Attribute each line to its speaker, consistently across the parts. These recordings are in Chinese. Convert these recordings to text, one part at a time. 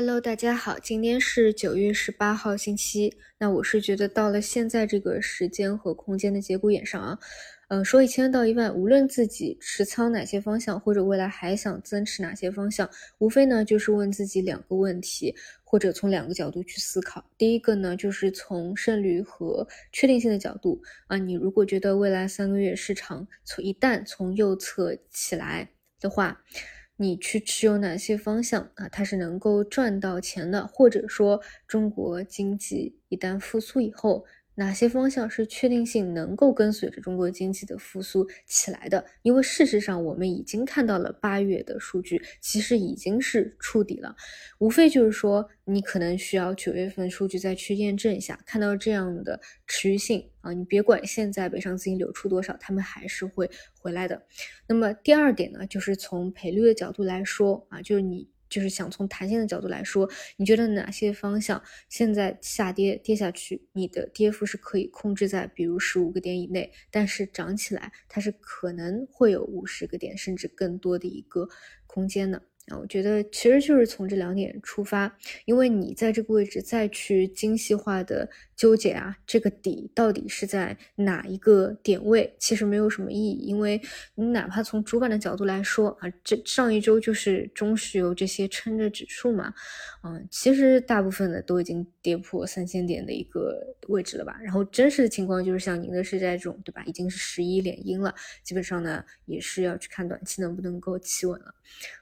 Speaker 1: Hello，大家好，今天是九月十八号，星期一。那我是觉得到了现在这个时间和空间的节骨眼上啊，嗯，说一千到一万，无论自己持仓哪些方向，或者未来还想增持哪些方向，无非呢就是问自己两个问题，或者从两个角度去思考。第一个呢，就是从胜率和确定性的角度啊，你如果觉得未来三个月市场从一旦从右侧起来的话。你去持有哪些方向啊？它是能够赚到钱的，或者说中国经济一旦复苏以后。哪些方向是确定性能够跟随着中国经济的复苏起来的？因为事实上，我们已经看到了八月的数据，其实已经是触底了。无非就是说，你可能需要九月份数据再去验证一下，看到这样的持续性啊，你别管现在北上资金流出多少，他们还是会回来的。那么第二点呢，就是从赔率的角度来说啊，就是你。就是想从弹性的角度来说，你觉得哪些方向现在下跌跌下去，你的跌幅是可以控制在比如十五个点以内，但是涨起来它是可能会有五十个点甚至更多的一个空间的。啊，我觉得其实就是从这两点出发，因为你在这个位置再去精细化的纠结啊，这个底到底是在哪一个点位，其实没有什么意义，因为你哪怕从主板的角度来说啊，这上一周就是中石油这些撑着指数嘛，嗯，其实大部分的都已经跌破三千点的一个位置了吧，然后真实的情况就是像宁德时代这种，对吧，已经是十一连阴了，基本上呢也是要去看短期能不能够企稳了，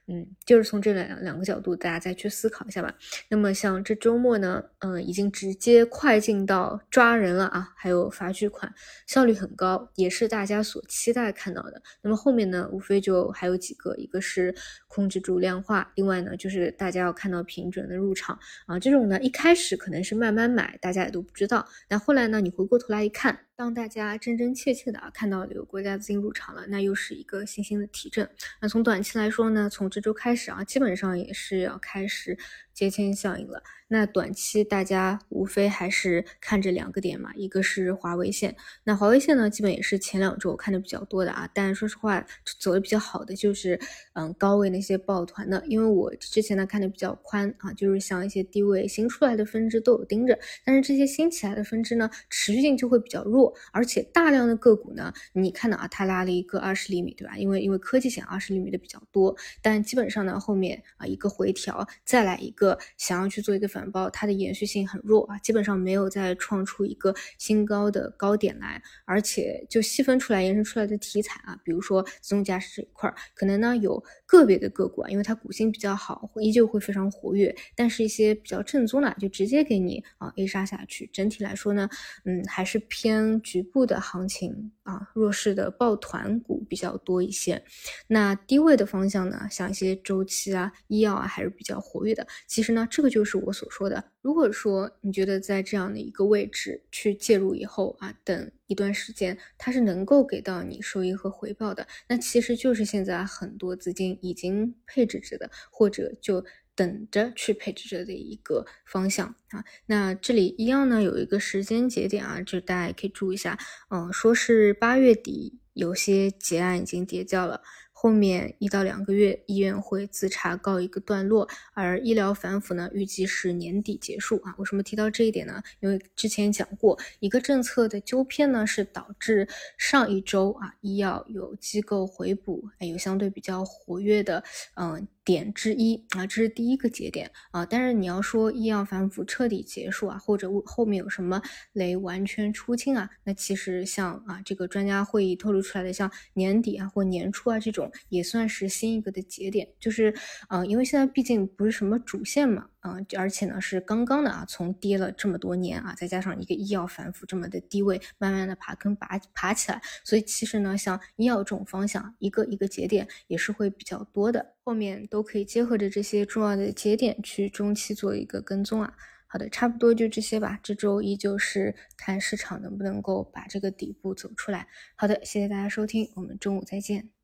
Speaker 1: 嗯，就。就是从这两两个角度，大家再去思考一下吧。那么像这周末呢，嗯，已经直接快进到抓人了啊，还有罚巨款，效率很高，也是大家所期待看到的。那么后面呢，无非就还有几个，一个是控制住量化，另外呢就是大家要看到平准的入场啊。这种呢一开始可能是慢慢买，大家也都不知道，但后来呢你回过头来一看。当大家真真切切的啊看到有国家资金入场了，那又是一个信心的提振。那从短期来说呢，从这周开始啊，基本上也是要开始。接签效应了，那短期大家无非还是看这两个点嘛，一个是华为线，那华为线呢，基本也是前两周看的比较多的啊，但说实话，走的比较好的就是嗯高位那些抱团的，因为我之前呢看的比较宽啊，就是像一些低位新出来的分支都有盯着，但是这些新起来的分支呢，持续性就会比较弱，而且大量的个股呢，你看到啊，它拉了一个二十厘米，对吧？因为因为科技险二十厘米的比较多，但基本上呢后面啊一个回调，再来一个。想要去做一个反包，它的延续性很弱啊，基本上没有再创出一个新高的高点来，而且就细分出来延伸出来的题材啊，比如说自动驾驶这一块，可能呢有个别的个股啊，因为它股性比较好，依旧会非常活跃，但是一些比较正宗的就直接给你啊 A 杀下去。整体来说呢，嗯，还是偏局部的行情啊，弱势的抱团股比较多一些。那低位的方向呢，像一些周期啊、医药啊，还是比较活跃的。其实呢，这个就是我所说的。如果说你觉得在这样的一个位置去介入以后啊，等一段时间，它是能够给到你收益和回报的，那其实就是现在很多资金已经配置着的，或者就等着去配置着的一个方向啊。那这里一样呢，有一个时间节点啊，就大家可以注意一下，嗯，说是八月底有些结案已经叠交了。后面一到两个月，医院会自查告一个段落，而医疗反腐呢，预计是年底结束啊。为什么提到这一点呢？因为之前讲过，一个政策的纠偏呢，是导致上一周啊，医药有机构回补，有相对比较活跃的，嗯。点之一啊，这是第一个节点啊。但是你要说医药反腐彻底结束啊，或者后面有什么雷完全出清啊，那其实像啊这个专家会议透露出来的，像年底啊或年初啊这种，也算是新一个的节点。就是啊，因为现在毕竟不是什么主线嘛。啊，而且呢是刚刚的啊，从跌了这么多年啊，再加上一个医药反腐这么的低位，慢慢的爬坑爬爬起来，所以其实呢，像医药这种方向，一个一个节点也是会比较多的，后面都可以结合着这些重要的节点去中期做一个跟踪啊。好的，差不多就这些吧，这周依旧是看市场能不能够把这个底部走出来。好的，谢谢大家收听，我们中午再见。